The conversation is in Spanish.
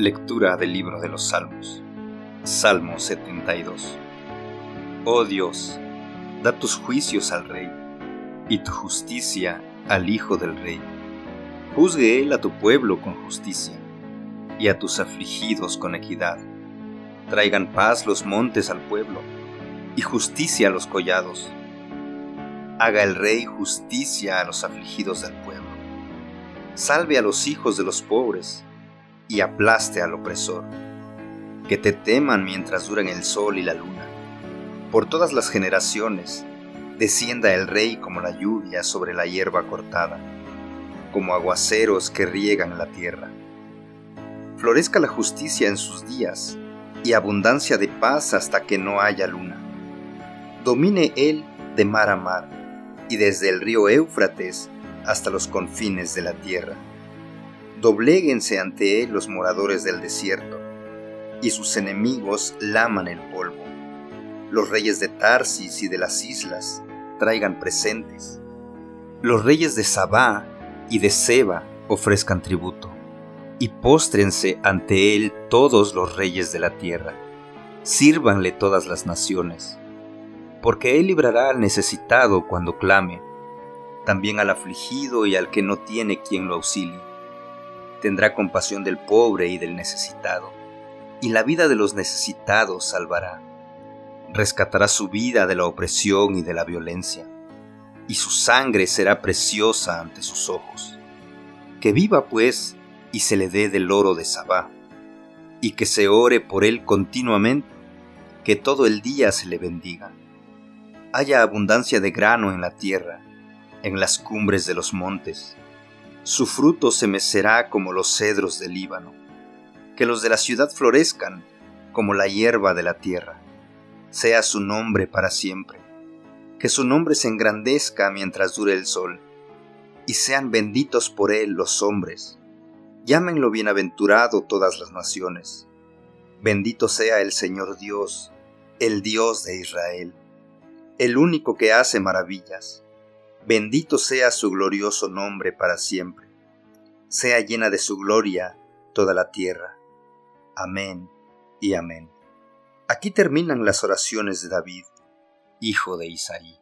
Lectura del libro de los Salmos. Salmo 72. Oh Dios, da tus juicios al Rey, y tu justicia al Hijo del Rey. Juzgue él a tu pueblo con justicia, y a tus afligidos con equidad. Traigan paz los montes al pueblo, y justicia a los collados. Haga el Rey justicia a los afligidos del pueblo. Salve a los hijos de los pobres, y aplaste al opresor. Que te teman mientras duren el sol y la luna. Por todas las generaciones, descienda el Rey como la lluvia sobre la hierba cortada, como aguaceros que riegan la tierra. Florezca la justicia en sus días, y abundancia de paz hasta que no haya luna. Domine él de mar a mar, y desde el río Éufrates hasta los confines de la tierra dobléguense ante él los moradores del desierto, y sus enemigos laman el polvo. Los reyes de Tarsis y de las islas traigan presentes. Los reyes de Sabá y de Seba ofrezcan tributo, y póstrense ante él todos los reyes de la tierra. Sírvanle todas las naciones, porque él librará al necesitado cuando clame, también al afligido y al que no tiene quien lo auxilie tendrá compasión del pobre y del necesitado, y la vida de los necesitados salvará. Rescatará su vida de la opresión y de la violencia, y su sangre será preciosa ante sus ojos. Que viva, pues, y se le dé del oro de Sabá, y que se ore por él continuamente, que todo el día se le bendiga. Haya abundancia de grano en la tierra, en las cumbres de los montes, su fruto se mecerá como los cedros del Líbano, que los de la ciudad florezcan como la hierba de la tierra. Sea su nombre para siempre, que su nombre se engrandezca mientras dure el sol, y sean benditos por él los hombres. Llámenlo bienaventurado todas las naciones. Bendito sea el Señor Dios, el Dios de Israel, el único que hace maravillas Bendito sea su glorioso nombre para siempre. Sea llena de su gloria toda la tierra. Amén y amén. Aquí terminan las oraciones de David, hijo de Isaí.